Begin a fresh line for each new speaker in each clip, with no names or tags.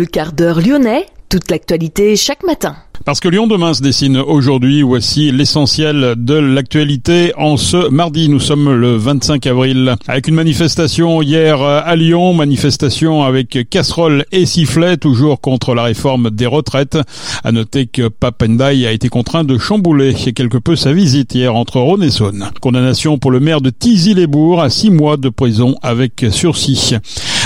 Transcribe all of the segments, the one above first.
Le quart d'heure lyonnais, toute l'actualité chaque matin.
Parce que Lyon demain se dessine aujourd'hui, voici l'essentiel de l'actualité. En ce mardi, nous sommes le 25 avril, avec une manifestation hier à Lyon, manifestation avec casserole et sifflet, toujours contre la réforme des retraites. À noter que Papendai a été contraint de chambouler quelque peu sa visite hier entre Rhône et Saône. Condamnation pour le maire de Tizy-les-Bourgs à six mois de prison avec sursis.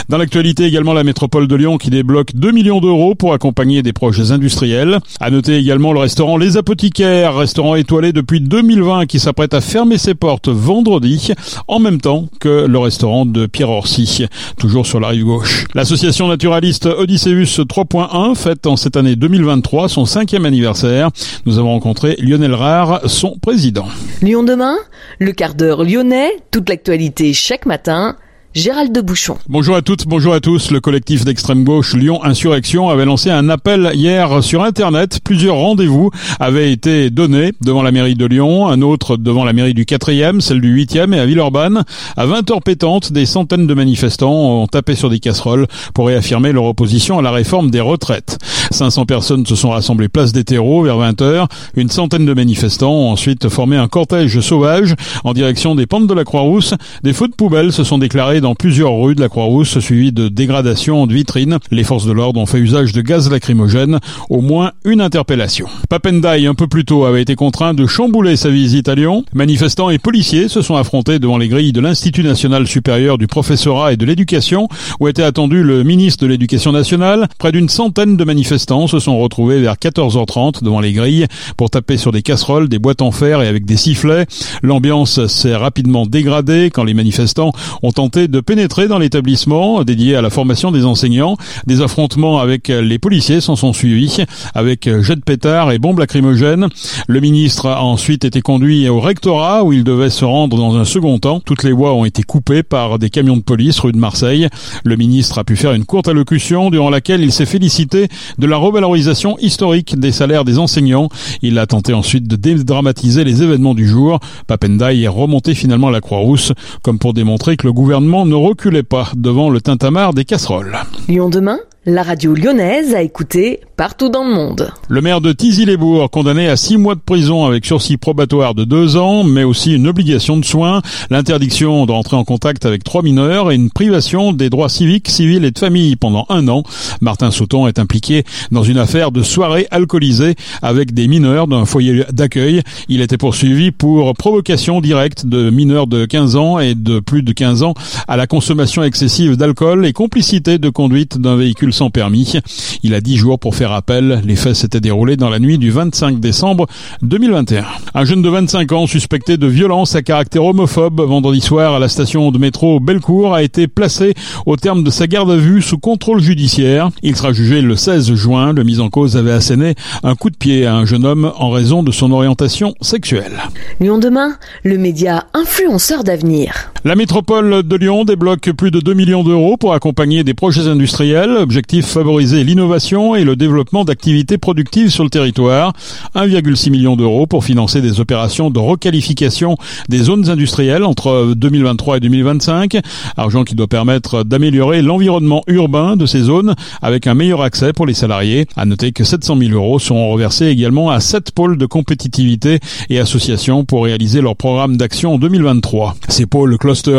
Dans l'actualité également, la métropole de Lyon qui débloque 2 millions d'euros pour accompagner des projets industriels. À noter également le restaurant Les Apothicaires, restaurant étoilé depuis 2020 qui s'apprête à fermer ses portes vendredi, en même temps que le restaurant de Pierre Orsi, toujours sur la rive gauche. L'association naturaliste Odysseus 3.1 fête en cette année 2023 son cinquième anniversaire. Nous avons rencontré Lionel Rare, son président.
Lyon demain, le quart d'heure lyonnais, toute l'actualité chaque matin Gérald de Bouchon.
Bonjour à toutes, bonjour à tous. Le collectif d'extrême gauche Lyon Insurrection avait lancé un appel hier sur Internet. Plusieurs rendez-vous avaient été donnés devant la mairie de Lyon, un autre devant la mairie du 4e, celle du 8e et à Villeurbanne. À 20 heures pétantes, des centaines de manifestants ont tapé sur des casseroles pour réaffirmer leur opposition à la réforme des retraites. 500 personnes se sont rassemblées place des terreaux vers 20 heures. Une centaine de manifestants ont ensuite formé un cortège sauvage en direction des pentes de la Croix-Rousse. Des feux de poubelle se sont déclarés dans plusieurs rues de la Croix-Rousse, suivi de dégradations de vitrines. Les forces de l'ordre ont fait usage de gaz lacrymogène. Au moins une interpellation. Papendai, un peu plus tôt, avait été contraint de chambouler sa visite à Lyon. Manifestants et policiers se sont affrontés devant les grilles de l'Institut national supérieur du professorat et de l'éducation, où était attendu le ministre de l'Éducation nationale. Près d'une centaine de manifestants se sont retrouvés vers 14h30 devant les grilles pour taper sur des casseroles, des boîtes en fer et avec des sifflets. L'ambiance s'est rapidement dégradée quand les manifestants ont tenté de pénétrer dans l'établissement dédié à la formation des enseignants. Des affrontements avec les policiers s'en sont suivis avec jet de pétard et bombes lacrymogènes. Le ministre a ensuite été conduit au rectorat où il devait se rendre dans un second temps. Toutes les voies ont été coupées par des camions de police rue de Marseille. Le ministre a pu faire une courte allocution durant laquelle il s'est félicité de la revalorisation historique des salaires des enseignants. Il a tenté ensuite de dédramatiser les événements du jour. Papendai est remonté finalement à la Croix-Rousse comme pour démontrer que le gouvernement ne reculait pas devant le tintamarre des casseroles.
Lyon demain la radio lyonnaise a écouté partout dans le monde.
Le maire de Tizy-les-Bourgs, condamné à six mois de prison avec sursis probatoire de deux ans, mais aussi une obligation de soins, l'interdiction d'entrer en contact avec trois mineurs et une privation des droits civiques, civils et de famille pendant un an. Martin Sauton est impliqué dans une affaire de soirée alcoolisée avec des mineurs d'un foyer d'accueil. Il était poursuivi pour provocation directe de mineurs de 15 ans et de plus de 15 ans à la consommation excessive d'alcool et complicité de conduite d'un véhicule sans permis. Il a 10 jours pour faire appel. Les faits s'étaient déroulés dans la nuit du 25 décembre 2021. Un jeune de 25 ans suspecté de violence à caractère homophobe vendredi soir à la station de métro Bellecour a été placé au terme de sa garde à vue sous contrôle judiciaire. Il sera jugé le 16 juin. Le mis en cause avait asséné un coup de pied à un jeune homme en raison de son orientation sexuelle.
Lyon demain, le média influenceur d'avenir.
La métropole de Lyon débloque plus de 2 millions d'euros pour accompagner des projets industriels. Objectif favoriser l'innovation et le développement d'activités productives sur le territoire. 1,6 million d'euros pour financer des opérations de requalification des zones industrielles entre 2023 et 2025. Argent qui doit permettre d'améliorer l'environnement urbain de ces zones avec un meilleur accès pour les salariés. À noter que 700 000 euros seront reversés également à sept pôles de compétitivité et associations pour réaliser leur programme d'action en 2023. Ces pôles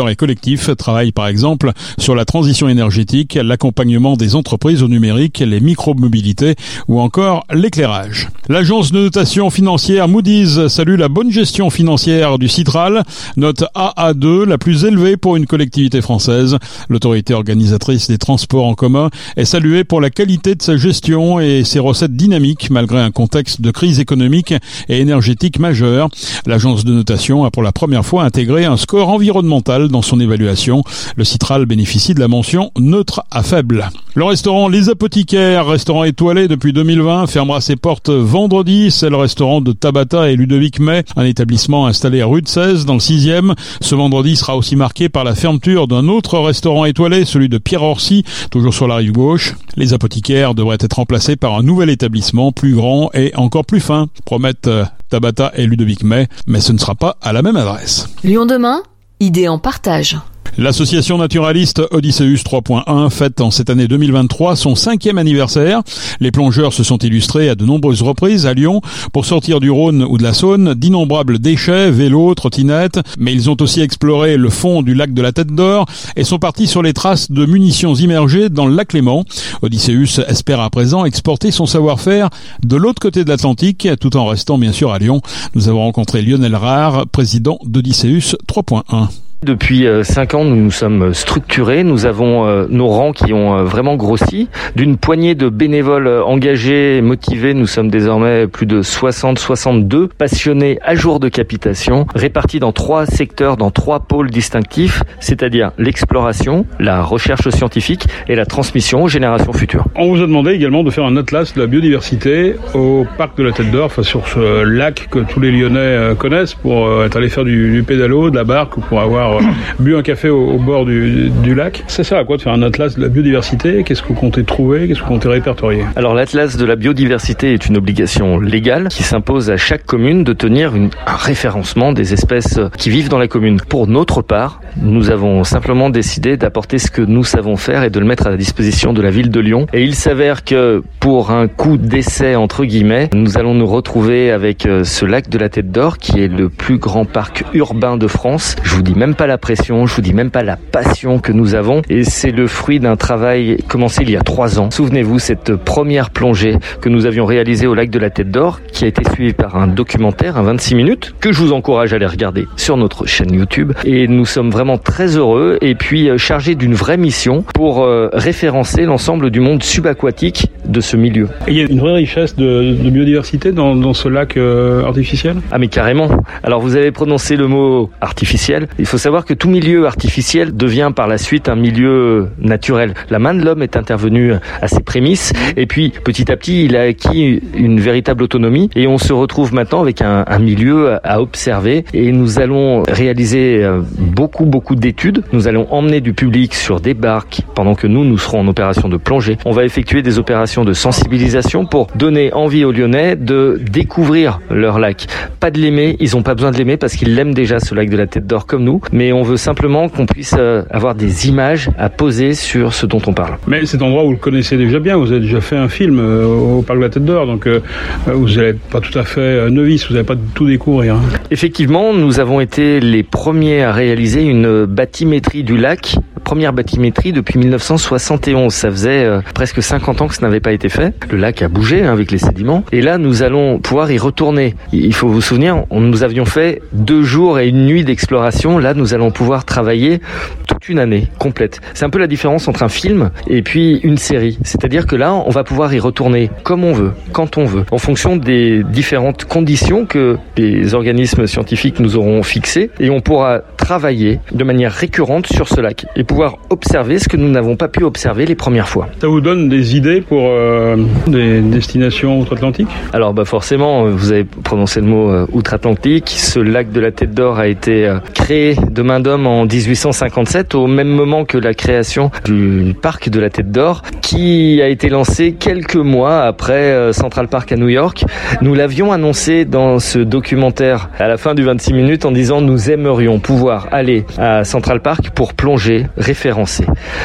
et collectifs travaillent par exemple sur la transition énergétique, l'accompagnement des entreprises au numérique, les micro-mobilités ou encore l'éclairage. L'agence de notation financière Moody's salue la bonne gestion financière du Citral, note AA2, la plus élevée pour une collectivité française. L'autorité organisatrice des transports en commun est saluée pour la qualité de sa gestion et ses recettes dynamiques malgré un contexte de crise économique et énergétique majeure. L'agence de notation a pour la première fois intégré un score environnemental dans son évaluation. Le Citral bénéficie de la mention neutre à faible. Le restaurant Les Apothicaires, restaurant étoilé depuis 2020, fermera ses portes vendredi. C'est le restaurant de Tabata et Ludovic May, un établissement installé à rue de 16 dans le 6e. Ce vendredi sera aussi marqué par la fermeture d'un autre restaurant étoilé, celui de Pierre Orsi, toujours sur la rive gauche. Les apothicaires devraient être remplacés par un nouvel établissement plus grand et encore plus fin, promettent euh, Tabata et Ludovic May, mais ce ne sera pas à la même adresse.
Lyon demain Idée en partage.
L'association naturaliste Odysseus 3.1 fête en cette année 2023 son cinquième anniversaire. Les plongeurs se sont illustrés à de nombreuses reprises à Lyon pour sortir du Rhône ou de la Saône d'innombrables déchets, vélos, trottinettes, mais ils ont aussi exploré le fond du lac de la Tête d'Or et sont partis sur les traces de munitions immergées dans le lac Léman. Odysseus espère à présent exporter son savoir-faire de l'autre côté de l'Atlantique tout en restant bien sûr à Lyon. Nous avons rencontré Lionel Rare, président d'Odysseus 3.1.
Depuis euh, cinq ans, nous nous sommes structurés. Nous avons euh, nos rangs qui ont euh, vraiment grossi. D'une poignée de bénévoles engagés et motivés, nous sommes désormais plus de 60-62 passionnés à jour de capitation, répartis dans trois secteurs, dans trois pôles distinctifs, c'est-à-dire l'exploration, la recherche scientifique et la transmission aux générations futures.
On vous a demandé également de faire un atlas de la biodiversité au parc de la Tête d'Or, sur ce lac que tous les Lyonnais connaissent pour être allé faire du, du pédalo, de la barque ou pour avoir bu un café au, bord du, lac. Ça à quoi de faire un atlas de la biodiversité? Qu'est-ce que vous comptez trouver? Qu'est-ce que vous comptez répertorier?
Alors l'atlas de la biodiversité est une obligation légale qui s'impose à chaque commune de tenir un référencement des espèces qui vivent dans la commune. Pour notre part, nous avons simplement décidé d'apporter ce que nous savons faire et de le mettre à la disposition de la ville de Lyon. Et il s'avère que pour un coup d'essai entre guillemets, nous allons nous retrouver avec euh, ce lac de la Tête d'Or qui est le plus grand parc urbain de France. Je vous dis même pas la pression, je vous dis même pas la passion que nous avons. Et c'est le fruit d'un travail commencé il y a trois ans. Souvenez-vous, cette première plongée que nous avions réalisée au lac de la Tête d'Or, qui a été suivie par un documentaire, un 26 minutes, que je vous encourage à aller regarder sur notre chaîne YouTube. Et nous sommes vraiment très heureux et puis euh, chargés d'une vraie mission pour euh, référencer l'ensemble du monde subaquatique de ce milieu.
il y a une vraie richesse de, biodiversité dans, ce lac euh, artificiel?
Ah mais carrément. Alors vous avez prononcé le mot artificiel. Il faut savoir que tout milieu artificiel devient par la suite un milieu naturel. La main de l'homme est intervenue à ses prémices et puis petit à petit il a acquis une véritable autonomie et on se retrouve maintenant avec un, milieu à observer et nous allons réaliser euh, beaucoup beaucoup d'études. Nous allons emmener du public sur des barques pendant que nous nous serons en opération de plongée. On va effectuer des opérations de sensibilisation pour donner envie aux Lyonnais de découvrir leur lac. Pas de l'aimer, ils n'ont pas besoin de l'aimer parce qu'ils l'aiment déjà ce lac de la Tête d'Or comme nous, mais on veut simplement qu'on puisse euh, avoir des images à poser sur ce dont on parle.
Mais cet endroit, vous le connaissez déjà bien, vous avez déjà fait un film euh, au Parc de la Tête d'Or, donc euh, vous n'êtes pas tout à fait novice, vous n'allez pas tout découvrir. Hein.
Effectivement, nous avons été les premiers à réaliser une bathymétrie du lac première bathymétrie depuis 1971. Ça faisait presque 50 ans que ça n'avait pas été fait. Le lac a bougé hein, avec les sédiments. Et là, nous allons pouvoir y retourner. Il faut vous souvenir, nous avions fait deux jours et une nuit d'exploration. Là, nous allons pouvoir travailler toute une année complète. C'est un peu la différence entre un film et puis une série. C'est-à-dire que là, on va pouvoir y retourner comme on veut, quand on veut, en fonction des différentes conditions que les organismes scientifiques nous auront fixées et on pourra travailler de manière récurrente sur ce lac pouvoir observer ce que nous n'avons pas pu observer les premières fois.
Ça vous donne des idées pour euh, des destinations outre-Atlantique?
Alors bah forcément, vous avez prononcé le mot euh, outre-Atlantique. Ce lac de la Tête d'Or a été euh, créé de main d'homme en 1857, au même moment que la création du parc de la Tête d'Or, qui a été lancé quelques mois après euh, Central Park à New York. Nous l'avions annoncé dans ce documentaire à la fin du 26 minutes en disant nous aimerions pouvoir aller à Central Park pour plonger, référencer.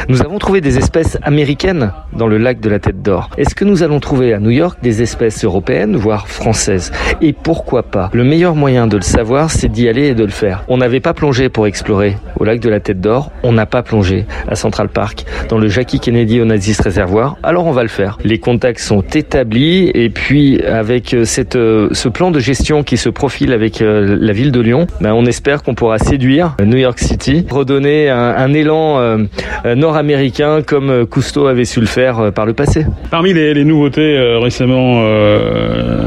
Nous avons trouvé des espèces américaines dans le lac de la Tête d'Or. Est-ce que nous allons trouver à New York des espèces européennes, voire françaises? Et pourquoi pas? Le meilleur moyen de le savoir, c'est d'y aller et de le faire. On n'avait pas plongé pour explorer au lac de la Tête d'Or, on n'a pas plongé à Central Park, dans le Jackie Kennedy Onassis Réservoir, alors on va le faire. Les contacts sont établis et puis avec euh, cette, euh, ce plan de gestion qui se profile avec euh, la ville de Lyon, ben on espère qu'on pourra séduire New York City, redonner un, élan nord-américain comme Cousteau avait su le faire par le passé.
Parmi les, les nouveautés récemment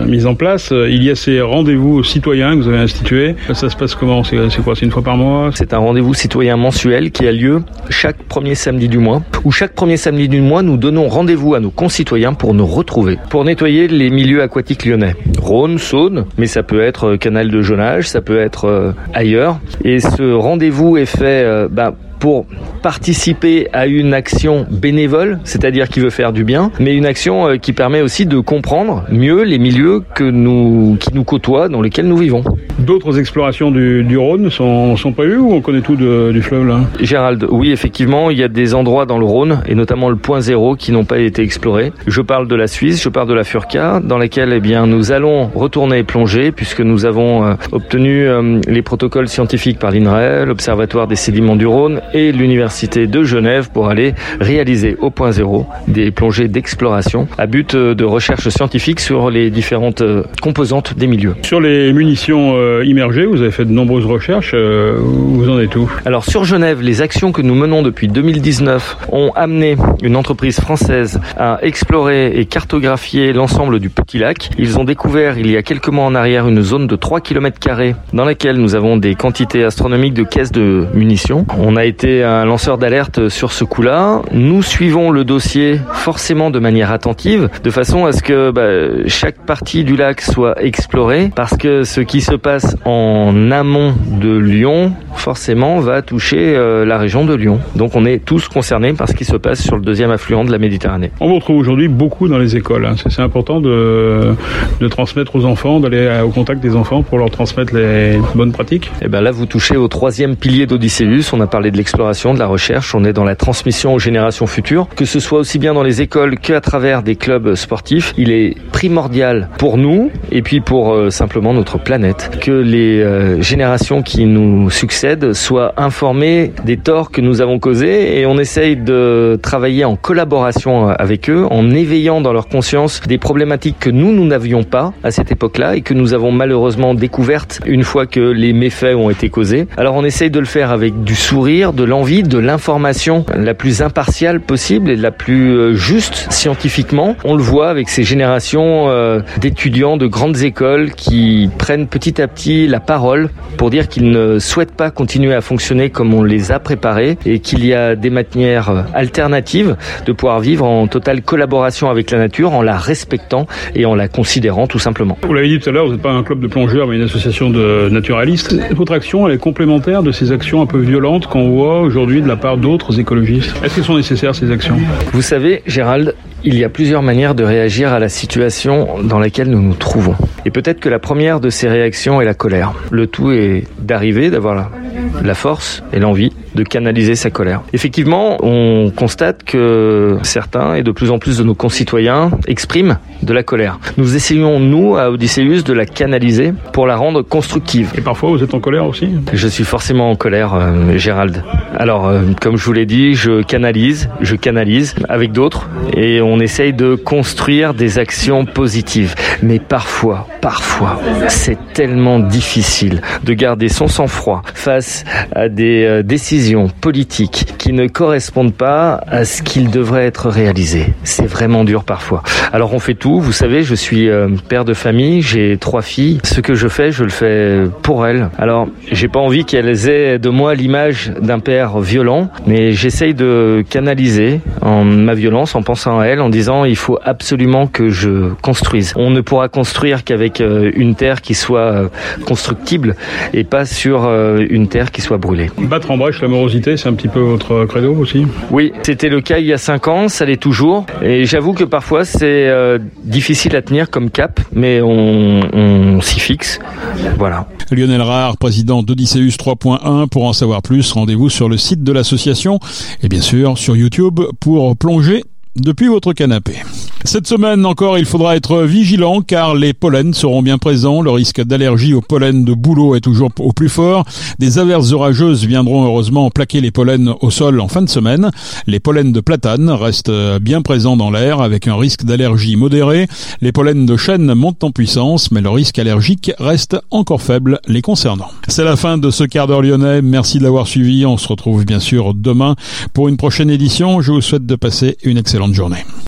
mises en place, il y a ces rendez-vous citoyens que vous avez institués. Ça se passe comment? C'est quoi? C'est une fois par mois?
C'est un rendez-vous citoyen mensuel qui a lieu chaque premier samedi du mois, où chaque premier samedi du mois, nous donnons rendez-vous à nos concitoyens pour nous retrouver, pour nettoyer les milieux aquatiques lyonnais. Rhône, Saône, mais ça peut être canal de Jonage, ça peut être euh, ailleurs. Et ce rendez-vous est fait euh, bah, pour participer à une action bénévole, c'est-à-dire qui veut faire du bien, mais une action euh, qui permet aussi de comprendre mieux les milieux que nous, qui nous côtoient, dans lesquels nous vivons.
D'autres explorations du, du, Rhône sont, sont prévues ou on connaît tout de, du fleuve là
Gérald, oui, effectivement, il y a des endroits dans le Rhône, et notamment le point zéro, qui n'ont pas été explorés. Je parle de la Suisse, je parle de la Furca, dans laquelle eh bien, nous allons retourner plonger, puisque nous avons euh, obtenu euh, les protocoles scientifiques par l'INRAE, l'Observatoire des sédiments du Rhône et l'Université de Genève pour aller réaliser au point zéro des plongées d'exploration à but euh, de recherche scientifique sur les différentes composantes des milieux.
Sur les munitions immergées, vous avez fait de nombreuses recherches. vous en êtes où?
Alors sur Genève, les actions que nous menons depuis 2019 ont amené une entreprise française à explorer et cartographier l'ensemble du petit lac. Ils ont découvert il y a quelques mois en arrière une zone de 3 km dans laquelle nous avons des quantités astronomiques de caisses de munitions. On a été un lanceur d'alerte sur ce coup-là. Nous suivons le dossier forcément de manière attentive, de façon à ce que bah, chaque partie du lac soit explorée, parce que ce qui se passe en amont de Lyon, forcément, va toucher euh, la région de Lyon. Donc on est tous concernés par ce qui se passe sur le deuxième affluent de la Méditerranée.
On vous retrouve aujourd'hui beaucoup dans les écoles. Hein. C'est important de, de transmettre aux enfants, d'aller au contact des enfants pour leur transmettre les bonnes pratiques.
Et eh ben là, vous touchez au troisième pilier d'Odysseus. On a parlé de l'exploration, de la recherche. On est dans la transmission aux générations futures, que ce soit aussi bien dans les écoles qu'à travers des clubs sportifs. Il est primordial pour nous et puis pour euh, simplement notre planète que les euh, générations qui nous succèdent soient informées des torts que nous avons causés et on essaye de travailler en collaboration avec eux, en éveillant dans leur conscience des problématiques que nous, nous n'avions pas à cette époque-là et que nous avons malheureusement découvertes une fois que les méfaits ont été causés. Alors on essaye de le faire avec du sourire, de l'envie, de l'information la plus impartiale possible et la plus euh, juste scientifiquement. On le voit avec ces générations euh, d'étudiants de grandes écoles qui prennent petit à petit la parole pour dire qu'ils ne souhaitent pas continuer à fonctionner comme on les a préparés et qu'il y a des manières alternatives de pouvoir vivre en totale collaboration avec la nature, en la respectant et en la considérant tout simplement.
Vous l'avez dit tout à l'heure, vous n'êtes pas un club de plongeurs mais une association de naturalistes. Votre action, est complémentaire de ces actions un peu violentes qu'on voit aujourd'hui de la part d'autres écologistes. Est-ce qu'elles sont nécessaires ces actions?
Vous savez, Gérald, il y a plusieurs manières de réagir à la situation dans laquelle nous nous trouvons. Et peut-être que la première de ces réactions est la colère. Le tout est d'arriver, d'avoir la force et l'envie de canaliser sa colère. Effectivement, on constate que certains et de plus en plus de nos concitoyens expriment de la colère. Nous essayons, nous, à Odysseus, de la canaliser pour la rendre constructive.
Et parfois, vous êtes en colère aussi?
Je suis forcément en colère, euh, Gérald. Alors, euh, comme je vous l'ai dit, je canalise, je canalise avec d'autres et on essaye de construire des actions positives. Mais parfois, parfois, c'est tellement difficile de garder son sang-froid face à des euh, décisions politiques qui ne correspondent pas à ce qu'il devrait être réalisé. C'est vraiment dur parfois. Alors on fait tout, vous savez, je suis euh, père de famille, j'ai trois filles. Ce que je fais, je le fais pour elles. Alors, j'ai pas envie qu'elles aient de moi l'image d'un père violent, mais j'essaye de canaliser en ma violence en pensant à elles, en disant il faut absolument que je construise. On ne pourra construire qu'avec euh, une terre qui soit constructible et pas sur une terre qui soit brûlée.
Battre en brèche l'amorosité, c'est un petit peu votre credo aussi?
Oui, c'était le cas il y a cinq ans, ça l'est toujours. Et j'avoue que parfois c'est euh, difficile à tenir comme cap, mais on, on s'y fixe. Voilà.
Lionel Rare, président d'Odysseus 3.1. Pour en savoir plus, rendez-vous sur le site de l'association et bien sûr sur YouTube pour plonger depuis votre canapé. Cette semaine encore, il faudra être vigilant car les pollens seront bien présents. Le risque d'allergie au pollen de bouleau est toujours au plus fort. Des averses orageuses viendront heureusement plaquer les pollens au sol en fin de semaine. Les pollens de platane restent bien présents dans l'air avec un risque d'allergie modéré. Les pollens de chêne montent en puissance mais le risque allergique reste encore faible les concernant. C'est la fin de ce quart d'heure lyonnais. Merci de l'avoir suivi. On se retrouve bien sûr demain pour une prochaine édition. Je vous souhaite de passer une excellente journée.